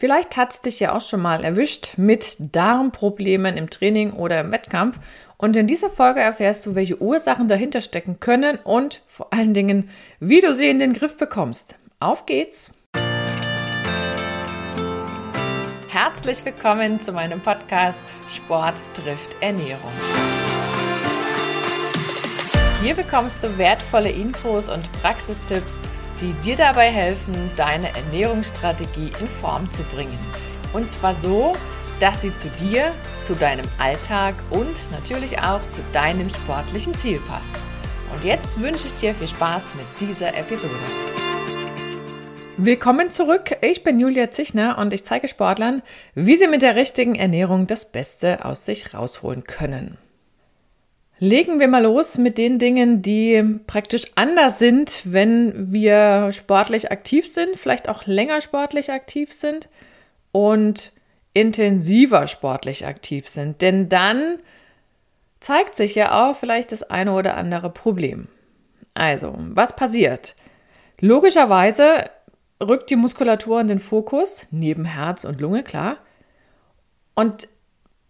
Vielleicht hat es dich ja auch schon mal erwischt mit Darmproblemen im Training oder im Wettkampf. Und in dieser Folge erfährst du, welche Ursachen dahinter stecken können und vor allen Dingen, wie du sie in den Griff bekommst. Auf geht's! Herzlich willkommen zu meinem Podcast Sport trifft Ernährung. Hier bekommst du wertvolle Infos und Praxistipps die dir dabei helfen, deine Ernährungsstrategie in Form zu bringen. Und zwar so, dass sie zu dir, zu deinem Alltag und natürlich auch zu deinem sportlichen Ziel passt. Und jetzt wünsche ich dir viel Spaß mit dieser Episode. Willkommen zurück. Ich bin Julia Zichner und ich zeige Sportlern, wie sie mit der richtigen Ernährung das Beste aus sich rausholen können. Legen wir mal los mit den Dingen, die praktisch anders sind, wenn wir sportlich aktiv sind, vielleicht auch länger sportlich aktiv sind und intensiver sportlich aktiv sind. Denn dann zeigt sich ja auch vielleicht das eine oder andere Problem. Also, was passiert? Logischerweise rückt die Muskulatur in den Fokus, neben Herz und Lunge, klar. Und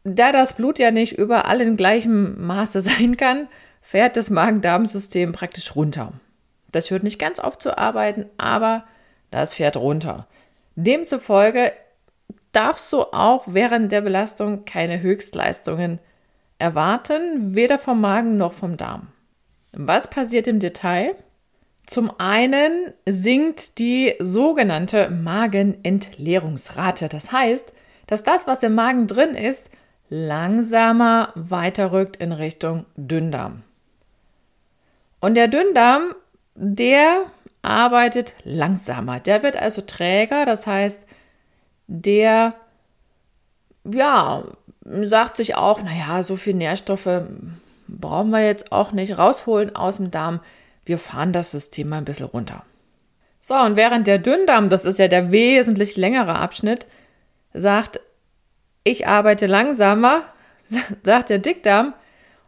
da das Blut ja nicht überall in gleichem Maße sein kann, fährt das Magen-Darm-System praktisch runter. Das hört nicht ganz auf zu arbeiten, aber das fährt runter. Demzufolge darfst du auch während der Belastung keine Höchstleistungen erwarten, weder vom Magen noch vom Darm. Was passiert im Detail? Zum einen sinkt die sogenannte Magenentleerungsrate. Das heißt, dass das, was im Magen drin ist, langsamer weiterrückt in Richtung Dünndarm. Und der Dünndarm, der arbeitet langsamer. Der wird also träger, das heißt, der ja, sagt sich auch, naja, so viel Nährstoffe brauchen wir jetzt auch nicht rausholen aus dem Darm. Wir fahren das System mal ein bisschen runter. So, und während der Dünndarm, das ist ja der wesentlich längere Abschnitt, sagt, ich arbeite langsamer, sagt der Dickdarm,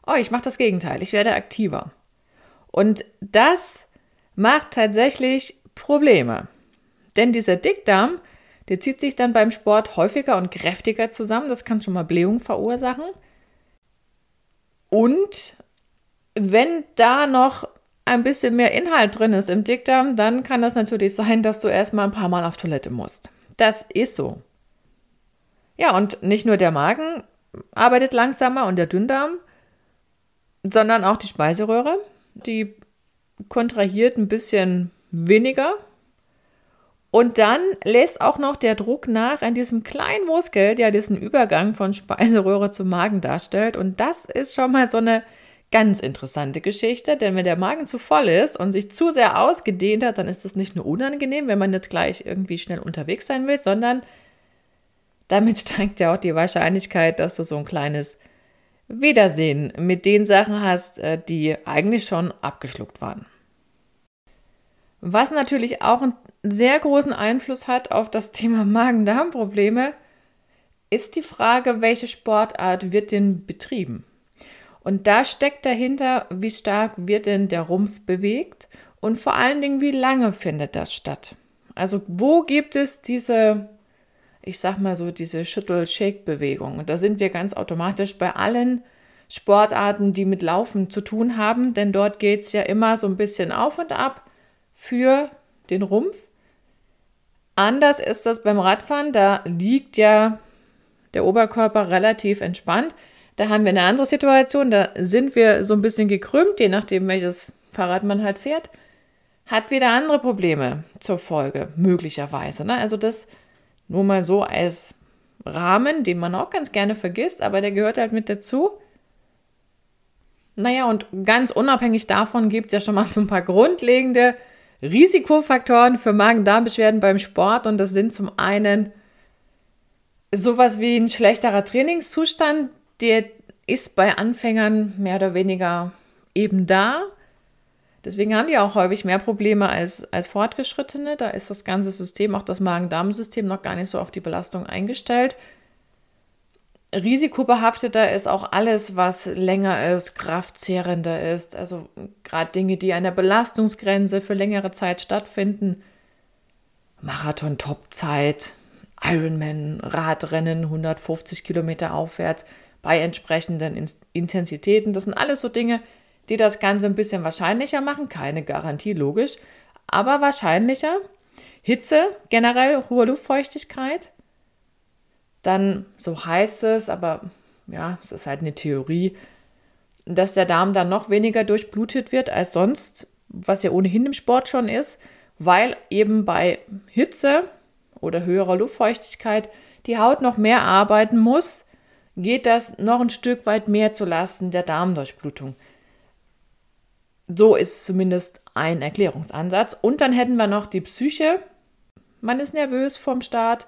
oh, ich mache das Gegenteil, ich werde aktiver. Und das macht tatsächlich Probleme. Denn dieser Dickdarm, der zieht sich dann beim Sport häufiger und kräftiger zusammen. Das kann schon mal Blähung verursachen. Und wenn da noch ein bisschen mehr Inhalt drin ist im Dickdarm, dann kann das natürlich sein, dass du erstmal ein paar Mal auf Toilette musst. Das ist so. Ja, und nicht nur der Magen arbeitet langsamer und der Dünndarm, sondern auch die Speiseröhre. Die kontrahiert ein bisschen weniger. Und dann lässt auch noch der Druck nach an diesem kleinen Muskel, der diesen Übergang von Speiseröhre zum Magen darstellt. Und das ist schon mal so eine ganz interessante Geschichte, denn wenn der Magen zu voll ist und sich zu sehr ausgedehnt hat, dann ist das nicht nur unangenehm, wenn man jetzt gleich irgendwie schnell unterwegs sein will, sondern damit steigt ja auch die Wahrscheinlichkeit, dass du so ein kleines Wiedersehen mit den Sachen hast, äh, die eigentlich schon abgeschluckt waren. Was natürlich auch einen sehr großen Einfluss hat auf das Thema Magen-Darm-Probleme, ist die Frage, welche Sportart wird denn betrieben? Und da steckt dahinter, wie stark wird denn der Rumpf bewegt und vor allen Dingen, wie lange findet das statt? Also wo gibt es diese ich sag mal so, diese Schüttel-Shake-Bewegung. Und da sind wir ganz automatisch bei allen Sportarten, die mit Laufen zu tun haben, denn dort geht es ja immer so ein bisschen auf und ab für den Rumpf. Anders ist das beim Radfahren, da liegt ja der Oberkörper relativ entspannt. Da haben wir eine andere Situation, da sind wir so ein bisschen gekrümmt, je nachdem, welches Fahrrad man halt fährt. Hat wieder andere Probleme zur Folge, möglicherweise. Ne? Also das nur mal so als Rahmen, den man auch ganz gerne vergisst, aber der gehört halt mit dazu. Naja, und ganz unabhängig davon gibt es ja schon mal so ein paar grundlegende Risikofaktoren für Magen-Darm-Beschwerden beim Sport. Und das sind zum einen sowas wie ein schlechterer Trainingszustand, der ist bei Anfängern mehr oder weniger eben da. Deswegen haben die auch häufig mehr Probleme als, als Fortgeschrittene. Da ist das ganze System, auch das Magen-Darm-System, noch gar nicht so auf die Belastung eingestellt. Risikobehafteter ist auch alles, was länger ist, kraftzehrender ist. Also gerade Dinge, die an der Belastungsgrenze für längere Zeit stattfinden. Marathon-Topzeit, Ironman, Radrennen, 150 Kilometer aufwärts bei entsprechenden Intensitäten. Das sind alles so Dinge, die das Ganze ein bisschen wahrscheinlicher machen. Keine Garantie, logisch, aber wahrscheinlicher. Hitze, generell hohe Luftfeuchtigkeit. Dann, so heißt es, aber ja, es ist halt eine Theorie, dass der Darm dann noch weniger durchblutet wird als sonst, was ja ohnehin im Sport schon ist, weil eben bei Hitze oder höherer Luftfeuchtigkeit die Haut noch mehr arbeiten muss, geht das noch ein Stück weit mehr zu Lasten der Darmdurchblutung. So ist zumindest ein Erklärungsansatz. Und dann hätten wir noch die Psyche. Man ist nervös vom Start.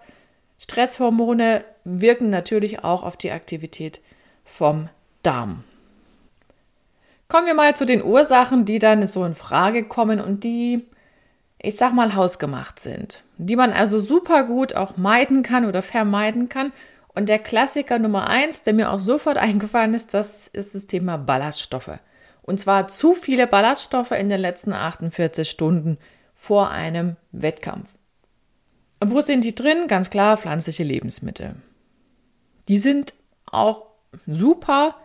Stresshormone wirken natürlich auch auf die Aktivität vom Darm. Kommen wir mal zu den Ursachen, die dann so in Frage kommen und die, ich sag mal, hausgemacht sind. Die man also super gut auch meiden kann oder vermeiden kann. Und der Klassiker Nummer eins, der mir auch sofort eingefallen ist, das ist das Thema Ballaststoffe. Und zwar zu viele Ballaststoffe in den letzten 48 Stunden vor einem Wettkampf. Und wo sind die drin? Ganz klar pflanzliche Lebensmittel. Die sind auch super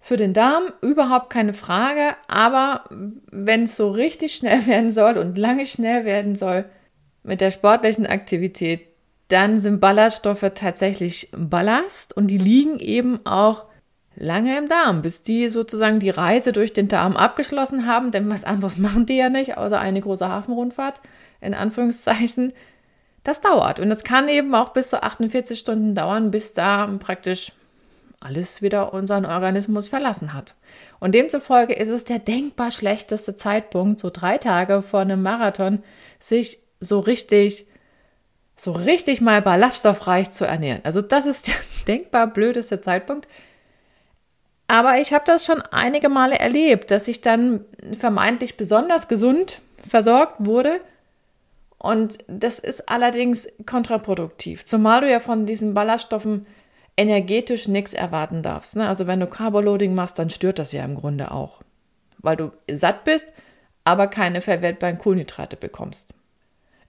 für den Darm, überhaupt keine Frage. Aber wenn es so richtig schnell werden soll und lange schnell werden soll mit der sportlichen Aktivität, dann sind Ballaststoffe tatsächlich Ballast und die liegen eben auch lange im Darm, bis die sozusagen die Reise durch den Darm abgeschlossen haben, denn was anderes machen die ja nicht, außer eine große Hafenrundfahrt, in Anführungszeichen. Das dauert und es kann eben auch bis zu 48 Stunden dauern, bis da praktisch alles wieder unseren Organismus verlassen hat. Und demzufolge ist es der denkbar schlechteste Zeitpunkt, so drei Tage vor einem Marathon, sich so richtig, so richtig mal ballaststoffreich zu ernähren. Also das ist der denkbar blödeste Zeitpunkt. Aber ich habe das schon einige Male erlebt, dass ich dann vermeintlich besonders gesund versorgt wurde. Und das ist allerdings kontraproduktiv, zumal du ja von diesen Ballaststoffen energetisch nichts erwarten darfst. Ne? Also wenn du Carboloading machst, dann stört das ja im Grunde auch, weil du satt bist, aber keine verwertbaren Kohlenhydrate bekommst.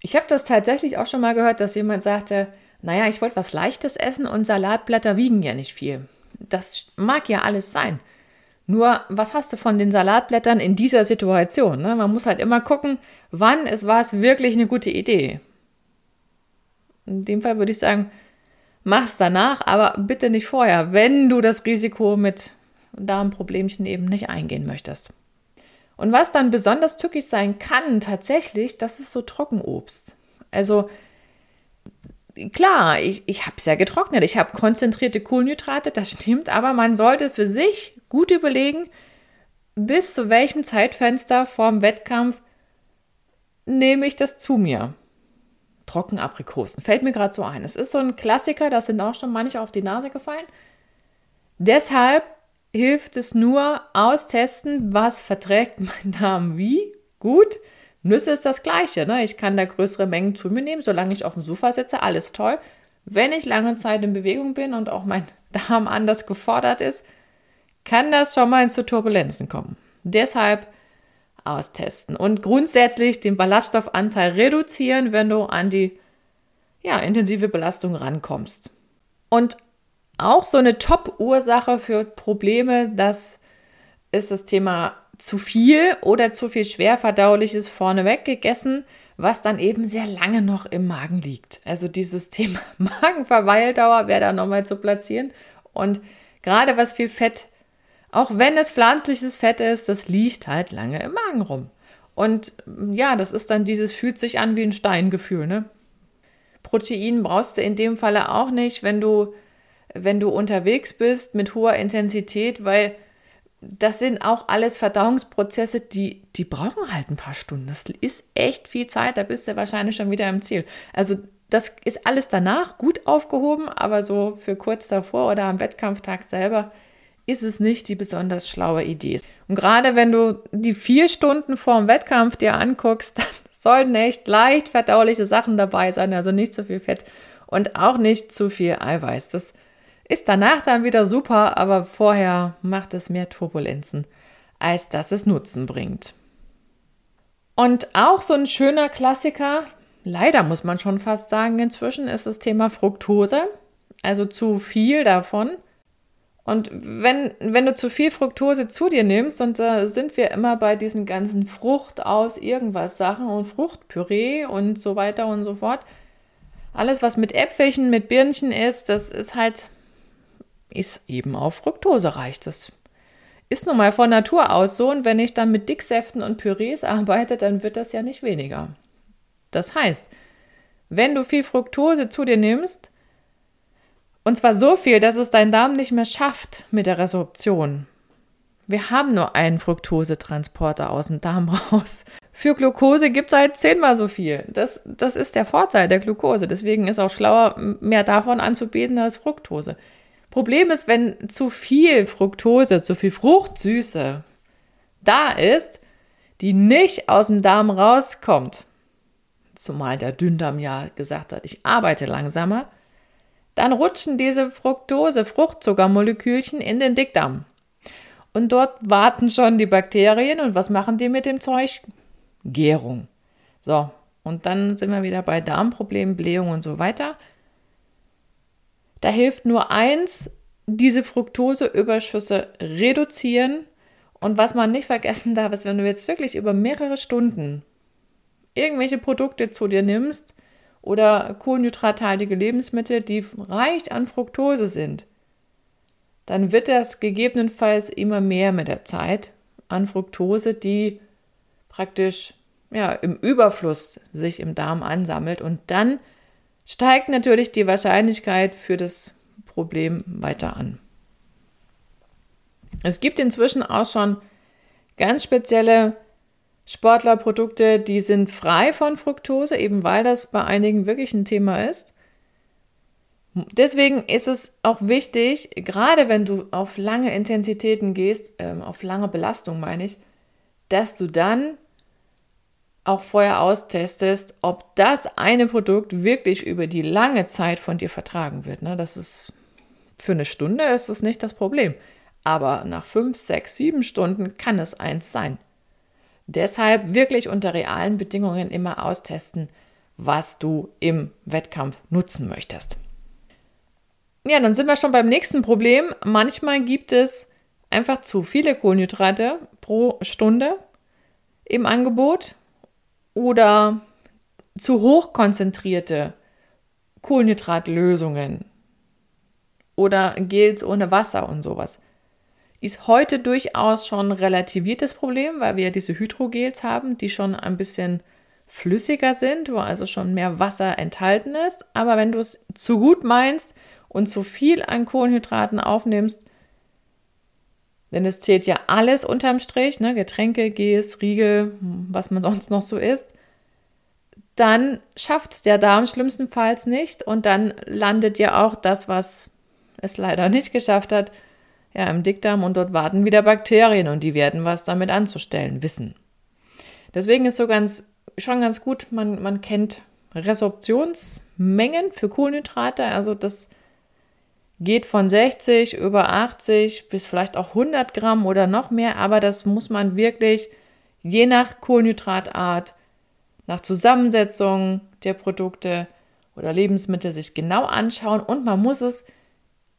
Ich habe das tatsächlich auch schon mal gehört, dass jemand sagte, naja, ich wollte was Leichtes essen und Salatblätter wiegen ja nicht viel das mag ja alles sein. Nur, was hast du von den Salatblättern in dieser Situation? Ne? Man muss halt immer gucken, wann ist was wirklich eine gute Idee. In dem Fall würde ich sagen, mach's danach, aber bitte nicht vorher, wenn du das Risiko mit Darmproblemchen eben nicht eingehen möchtest. Und was dann besonders tückisch sein kann, tatsächlich, das ist so Trockenobst. Also klar, ich, ich habe es ja getrocknet, ich habe konzentrierte Kohlenhydrate, das stimmt, aber man sollte für sich gut überlegen, bis zu welchem Zeitfenster vorm Wettkampf nehme ich das zu mir. Trockenaprikosen, fällt mir gerade so ein. Es ist so ein Klassiker, da sind auch schon manche auf die Nase gefallen. Deshalb hilft es nur austesten, was verträgt mein Darm wie gut Nüsse ist das Gleiche. Ne? Ich kann da größere Mengen zu mir nehmen, solange ich auf dem Sofa sitze, alles toll. Wenn ich lange Zeit in Bewegung bin und auch mein Darm anders gefordert ist, kann das schon mal zu Turbulenzen kommen. Deshalb austesten und grundsätzlich den Ballaststoffanteil reduzieren, wenn du an die ja, intensive Belastung rankommst. Und auch so eine Top-Ursache für Probleme, das ist das Thema zu viel oder zu viel schwer verdauliches vorneweg gegessen, was dann eben sehr lange noch im Magen liegt. Also dieses Thema Magenverweildauer wäre da nochmal zu platzieren. Und gerade was viel Fett, auch wenn es pflanzliches Fett ist, das liegt halt lange im Magen rum. Und ja, das ist dann dieses fühlt sich an wie ein Steingefühl, ne? Protein brauchst du in dem Falle auch nicht, wenn du, wenn du unterwegs bist mit hoher Intensität, weil das sind auch alles Verdauungsprozesse, die, die brauchen halt ein paar Stunden. Das ist echt viel Zeit, da bist du wahrscheinlich schon wieder im Ziel. Also das ist alles danach gut aufgehoben, aber so für kurz davor oder am Wettkampftag selber ist es nicht die besonders schlaue Idee. Und gerade wenn du die vier Stunden vor dem Wettkampf dir anguckst, dann sollten echt leicht verdauliche Sachen dabei sein, also nicht zu viel Fett und auch nicht zu viel Eiweiß. Das ist danach dann wieder super, aber vorher macht es mehr Turbulenzen, als dass es Nutzen bringt. Und auch so ein schöner Klassiker, leider muss man schon fast sagen, inzwischen ist das Thema Fructose, also zu viel davon. Und wenn, wenn du zu viel Fructose zu dir nimmst, und da sind wir immer bei diesen ganzen Frucht aus irgendwas Sachen und Fruchtpüree und so weiter und so fort. Alles, was mit Äpfelchen, mit Birnchen ist, das ist halt, ist eben auf Fructose reich. Das ist nun mal von Natur aus so. Und wenn ich dann mit Dicksäften und Pürees arbeite, dann wird das ja nicht weniger. Das heißt, wenn du viel Fructose zu dir nimmst, und zwar so viel, dass es dein Darm nicht mehr schafft mit der Resorption. Wir haben nur einen Fructosetransporter aus dem Darm raus. Für Glucose gibt es halt zehnmal so viel. Das, das ist der Vorteil der Glucose. Deswegen ist auch schlauer, mehr davon anzubieten als Fructose. Problem ist, wenn zu viel Fructose, zu viel Fruchtsüße da ist, die nicht aus dem Darm rauskommt, zumal der Dünndarm ja gesagt hat, ich arbeite langsamer, dann rutschen diese Fructose, Fruchtzuckermolekülchen in den Dickdarm. Und dort warten schon die Bakterien und was machen die mit dem Zeug? Gärung. So, und dann sind wir wieder bei Darmproblemen, Blähung und so weiter. Da hilft nur eins, diese Fructoseüberschüsse reduzieren. Und was man nicht vergessen darf, ist, wenn du jetzt wirklich über mehrere Stunden irgendwelche Produkte zu dir nimmst, oder kohlenhydrathaltige Lebensmittel, die reich an Fructose sind, dann wird das gegebenenfalls immer mehr mit der Zeit an Fructose, die praktisch ja, im Überfluss sich im Darm ansammelt und dann steigt natürlich die Wahrscheinlichkeit für das Problem weiter an. Es gibt inzwischen auch schon ganz spezielle Sportlerprodukte, die sind frei von Fructose, eben weil das bei einigen wirklich ein Thema ist. Deswegen ist es auch wichtig, gerade wenn du auf lange Intensitäten gehst, ähm, auf lange Belastung meine ich, dass du dann auch vorher austestest, ob das eine Produkt wirklich über die lange Zeit von dir vertragen wird. Ne? Das ist für eine Stunde ist das nicht das Problem. Aber nach fünf, sechs, sieben Stunden kann es eins sein. Deshalb wirklich unter realen Bedingungen immer austesten, was du im Wettkampf nutzen möchtest. Ja, dann sind wir schon beim nächsten Problem. Manchmal gibt es einfach zu viele Kohlenhydrate pro Stunde im Angebot oder zu hoch konzentrierte Kohlenhydratlösungen oder Gels ohne Wasser und sowas ist heute durchaus schon relativiertes Problem, weil wir ja diese Hydrogels haben, die schon ein bisschen flüssiger sind, wo also schon mehr Wasser enthalten ist. Aber wenn du es zu gut meinst und zu viel an Kohlenhydraten aufnimmst, denn es zählt ja alles unterm Strich, ne, Getränke, Gs, Riegel, was man sonst noch so isst, dann schafft es der Darm schlimmstenfalls nicht und dann landet ja auch das, was es leider nicht geschafft hat, ja, im Dickdarm und dort warten wieder Bakterien und die werden was damit anzustellen wissen. Deswegen ist so ganz, schon ganz gut, man, man kennt Resorptionsmengen für Kohlenhydrate, also das geht von 60 über 80 bis vielleicht auch 100 Gramm oder noch mehr, aber das muss man wirklich je nach Kohlenhydratart, nach Zusammensetzung der Produkte oder Lebensmittel sich genau anschauen und man muss es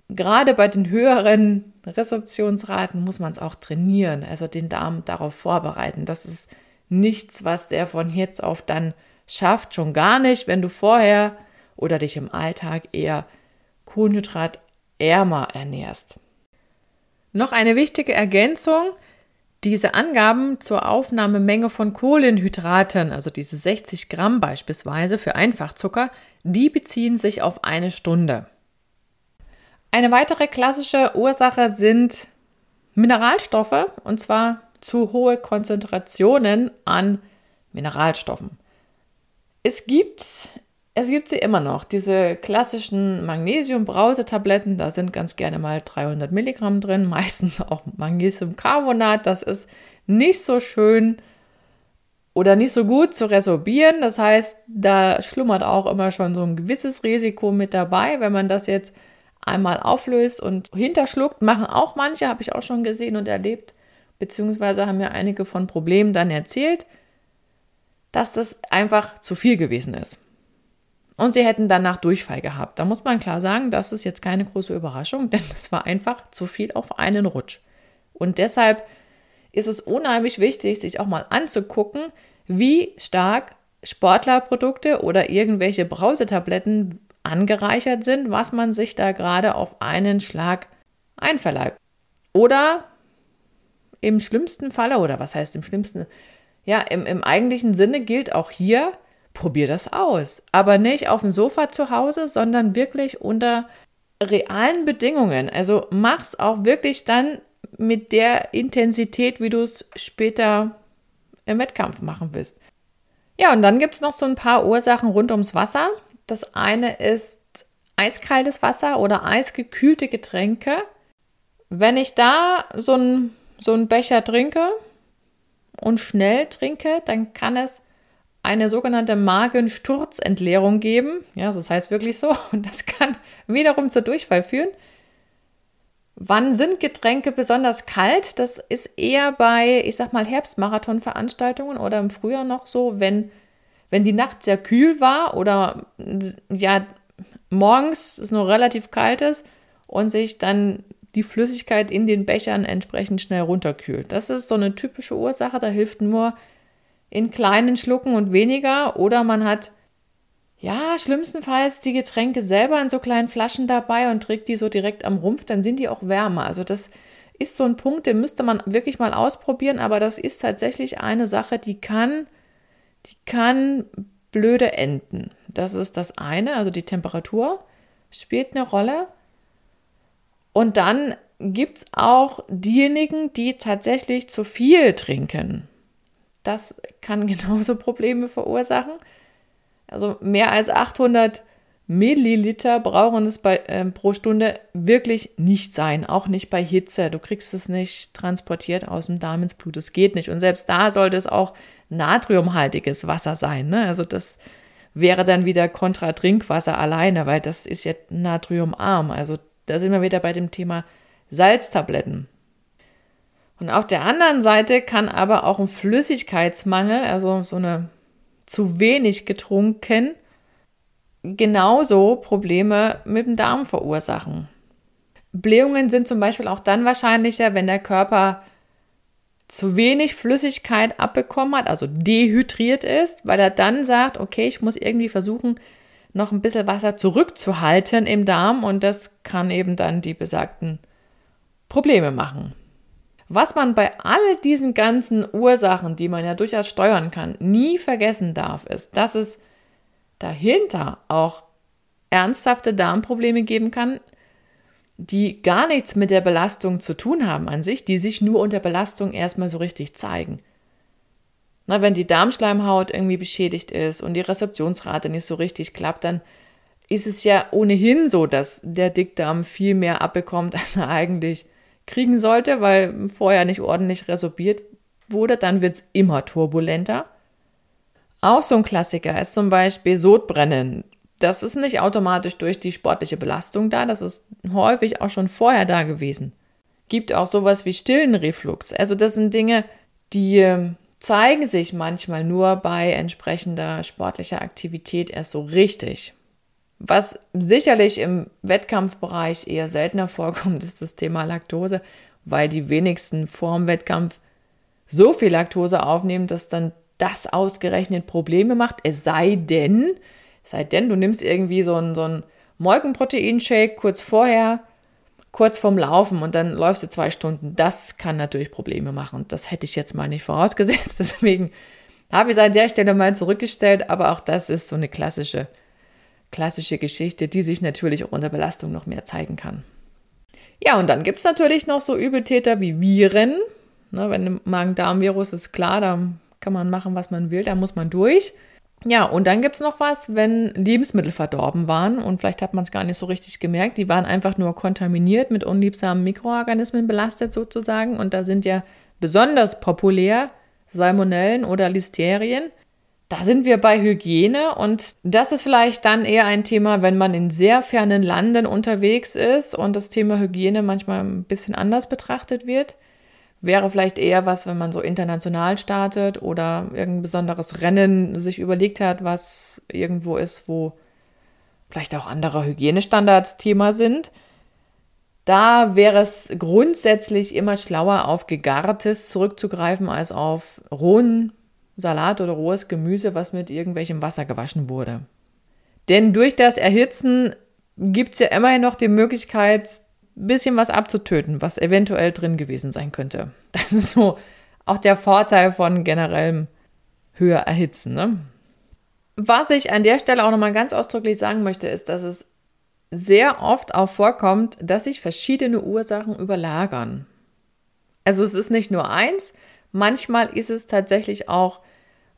gerade bei den höheren Resorptionsraten muss man es auch trainieren, also den Darm darauf vorbereiten. Das ist nichts, was der von jetzt auf dann schafft, schon gar nicht, wenn du vorher oder dich im Alltag eher kohlenhydratärmer ernährst. Noch eine wichtige Ergänzung. Diese Angaben zur Aufnahmemenge von Kohlenhydraten, also diese 60 Gramm beispielsweise für Einfachzucker, die beziehen sich auf eine Stunde. Eine weitere klassische Ursache sind Mineralstoffe und zwar zu hohe Konzentrationen an Mineralstoffen. Es gibt, es gibt sie immer noch, diese klassischen Magnesium-Brausetabletten, da sind ganz gerne mal 300 Milligramm drin, meistens auch Magnesiumcarbonat, das ist nicht so schön oder nicht so gut zu resorbieren. Das heißt, da schlummert auch immer schon so ein gewisses Risiko mit dabei, wenn man das jetzt einmal auflöst und hinterschluckt, machen auch manche, habe ich auch schon gesehen und erlebt, beziehungsweise haben mir einige von Problemen dann erzählt. dass das einfach zu viel gewesen ist. Und sie hätten danach Durchfall gehabt. Da muss man klar sagen, das ist jetzt keine große Überraschung, denn das war einfach zu viel auf einen Rutsch. Und deshalb ist es unheimlich wichtig, sich auch mal anzugucken, wie stark Sportlerprodukte oder irgendwelche Brausetabletten angereichert sind, was man sich da gerade auf einen Schlag einverleibt. Oder im schlimmsten Falle, oder was heißt im schlimmsten, ja, im, im eigentlichen Sinne gilt auch hier, probier das aus. Aber nicht auf dem Sofa zu Hause, sondern wirklich unter realen Bedingungen. Also mach's auch wirklich dann mit der Intensität, wie du es später im Wettkampf machen willst. Ja, und dann gibt es noch so ein paar Ursachen rund ums Wasser. Das eine ist eiskaltes Wasser oder eisgekühlte Getränke. Wenn ich da so einen so Becher trinke und schnell trinke, dann kann es eine sogenannte Magensturzentleerung geben. Ja, das heißt wirklich so. Und das kann wiederum zur Durchfall führen. Wann sind Getränke besonders kalt? Das ist eher bei, ich sag mal, Herbstmarathon-Veranstaltungen oder im Frühjahr noch so, wenn, wenn die Nacht sehr kühl war oder ja, morgens es noch relativ kalt ist und sich dann die Flüssigkeit in den Bechern entsprechend schnell runterkühlt. Das ist so eine typische Ursache, da hilft nur in kleinen Schlucken und weniger oder man hat ja, schlimmstenfalls die Getränke selber in so kleinen Flaschen dabei und trägt die so direkt am Rumpf, dann sind die auch wärmer. Also das ist so ein Punkt, den müsste man wirklich mal ausprobieren, aber das ist tatsächlich eine Sache, die kann, die kann blöde enden. Das ist das eine, also die Temperatur spielt eine Rolle. Und dann gibt es auch diejenigen, die tatsächlich zu viel trinken. Das kann genauso Probleme verursachen. Also mehr als 800 Milliliter brauchen es bei, äh, pro Stunde wirklich nicht sein, auch nicht bei Hitze. Du kriegst es nicht transportiert aus dem Darm ins Blut, das geht nicht. Und selbst da sollte es auch natriumhaltiges Wasser sein. Ne? Also das wäre dann wieder kontra Trinkwasser alleine, weil das ist ja natriumarm. Also da sind wir wieder bei dem Thema Salztabletten. Und auf der anderen Seite kann aber auch ein Flüssigkeitsmangel, also so eine zu wenig getrunken genauso Probleme mit dem Darm verursachen. Blähungen sind zum Beispiel auch dann wahrscheinlicher, wenn der Körper zu wenig Flüssigkeit abbekommen hat, also dehydriert ist, weil er dann sagt, okay, ich muss irgendwie versuchen, noch ein bisschen Wasser zurückzuhalten im Darm und das kann eben dann die besagten Probleme machen. Was man bei all diesen ganzen Ursachen, die man ja durchaus steuern kann, nie vergessen darf, ist, dass es dahinter auch ernsthafte Darmprobleme geben kann, die gar nichts mit der Belastung zu tun haben an sich, die sich nur unter Belastung erstmal so richtig zeigen. Na, wenn die Darmschleimhaut irgendwie beschädigt ist und die Rezeptionsrate nicht so richtig klappt, dann ist es ja ohnehin so, dass der Dickdarm viel mehr abbekommt, als er eigentlich kriegen sollte, weil vorher nicht ordentlich resorbiert wurde, dann wird es immer turbulenter. Auch so ein Klassiker ist zum Beispiel Sodbrennen. Das ist nicht automatisch durch die sportliche Belastung da, das ist häufig auch schon vorher da gewesen. Gibt auch sowas wie stillen Reflux. Also das sind Dinge, die ähm, zeigen sich manchmal nur bei entsprechender sportlicher Aktivität erst so richtig. Was sicherlich im Wettkampfbereich eher seltener vorkommt, ist das Thema Laktose, weil die wenigsten vor dem Wettkampf so viel Laktose aufnehmen, dass dann das ausgerechnet Probleme macht. Es sei denn, sei denn, du nimmst irgendwie so einen, so einen Molkenproteinshake kurz vorher, kurz vorm Laufen und dann läufst du zwei Stunden. Das kann natürlich Probleme machen. Das hätte ich jetzt mal nicht vorausgesetzt. Deswegen habe ich es an der Stelle mal zurückgestellt. Aber auch das ist so eine klassische klassische Geschichte, die sich natürlich auch unter Belastung noch mehr zeigen kann. Ja, und dann gibt es natürlich noch so Übeltäter wie Viren. Ne, wenn ein Magen-Darm-Virus ist klar, da kann man machen, was man will, da muss man durch. Ja, und dann gibt es noch was, wenn Lebensmittel verdorben waren und vielleicht hat man es gar nicht so richtig gemerkt, die waren einfach nur kontaminiert mit unliebsamen Mikroorganismen belastet sozusagen und da sind ja besonders populär Salmonellen oder Listerien. Da sind wir bei Hygiene und das ist vielleicht dann eher ein Thema, wenn man in sehr fernen Landen unterwegs ist und das Thema Hygiene manchmal ein bisschen anders betrachtet wird. wäre vielleicht eher was, wenn man so international startet oder irgendein besonderes Rennen sich überlegt hat, was irgendwo ist, wo vielleicht auch andere Hygienestandards Thema sind. Da wäre es grundsätzlich immer schlauer, auf Gegartes zurückzugreifen, als auf rohen Salat oder rohes Gemüse, was mit irgendwelchem Wasser gewaschen wurde. Denn durch das Erhitzen gibt es ja immerhin noch die Möglichkeit, ein bisschen was abzutöten, was eventuell drin gewesen sein könnte. Das ist so auch der Vorteil von generellem höher erhitzen. Ne? Was ich an der Stelle auch nochmal ganz ausdrücklich sagen möchte, ist, dass es sehr oft auch vorkommt, dass sich verschiedene Ursachen überlagern. Also es ist nicht nur eins, manchmal ist es tatsächlich auch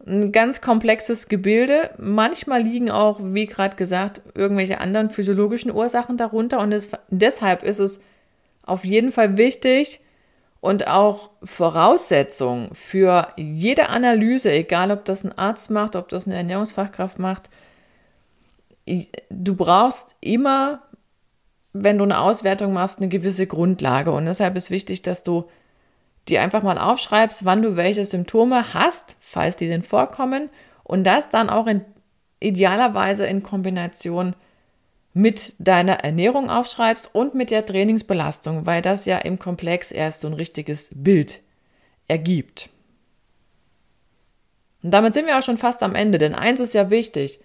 ein ganz komplexes Gebilde. Manchmal liegen auch, wie gerade gesagt, irgendwelche anderen physiologischen Ursachen darunter. Und es, deshalb ist es auf jeden Fall wichtig und auch Voraussetzung für jede Analyse, egal ob das ein Arzt macht, ob das eine Ernährungsfachkraft macht. Du brauchst immer, wenn du eine Auswertung machst, eine gewisse Grundlage. Und deshalb ist wichtig, dass du dir einfach mal aufschreibst, wann du welche Symptome hast, falls die denn vorkommen, und das dann auch in idealerweise in Kombination mit deiner Ernährung aufschreibst und mit der Trainingsbelastung, weil das ja im Komplex erst so ein richtiges Bild ergibt. Und damit sind wir auch schon fast am Ende, denn eins ist ja wichtig.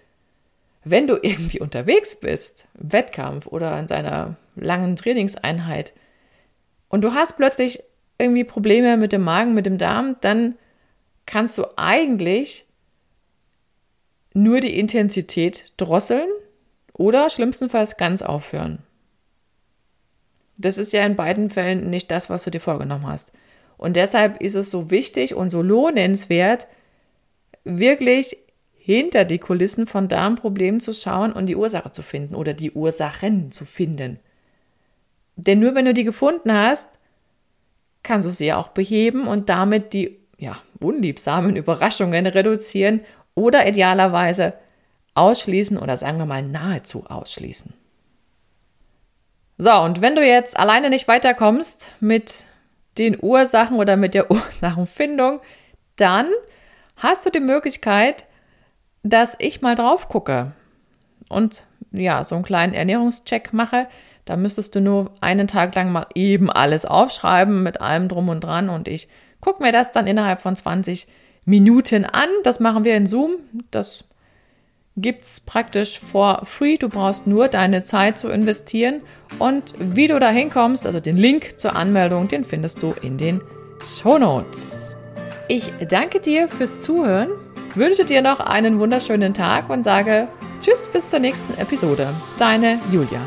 Wenn du irgendwie unterwegs bist, im Wettkampf oder in deiner langen Trainingseinheit und du hast plötzlich irgendwie Probleme mit dem Magen, mit dem Darm, dann kannst du eigentlich nur die Intensität drosseln oder schlimmstenfalls ganz aufhören. Das ist ja in beiden Fällen nicht das, was du dir vorgenommen hast. Und deshalb ist es so wichtig und so lohnenswert, wirklich hinter die Kulissen von Darmproblemen zu schauen und die Ursache zu finden oder die Ursachen zu finden. Denn nur wenn du die gefunden hast, kannst du sie auch beheben und damit die ja, unliebsamen Überraschungen reduzieren oder idealerweise ausschließen oder sagen wir mal nahezu ausschließen. So, und wenn du jetzt alleine nicht weiterkommst mit den Ursachen oder mit der Ursachenfindung, dann hast du die Möglichkeit, dass ich mal drauf gucke und ja, so einen kleinen Ernährungscheck mache, da müsstest du nur einen Tag lang mal eben alles aufschreiben mit allem drum und dran und ich gucke mir das dann innerhalb von 20 Minuten an. Das machen wir in Zoom. Das gibt es praktisch for free. Du brauchst nur deine Zeit zu investieren. Und wie du da hinkommst, also den Link zur Anmeldung, den findest du in den Show Notes. Ich danke dir fürs Zuhören, wünsche dir noch einen wunderschönen Tag und sage Tschüss bis zur nächsten Episode. Deine Julia.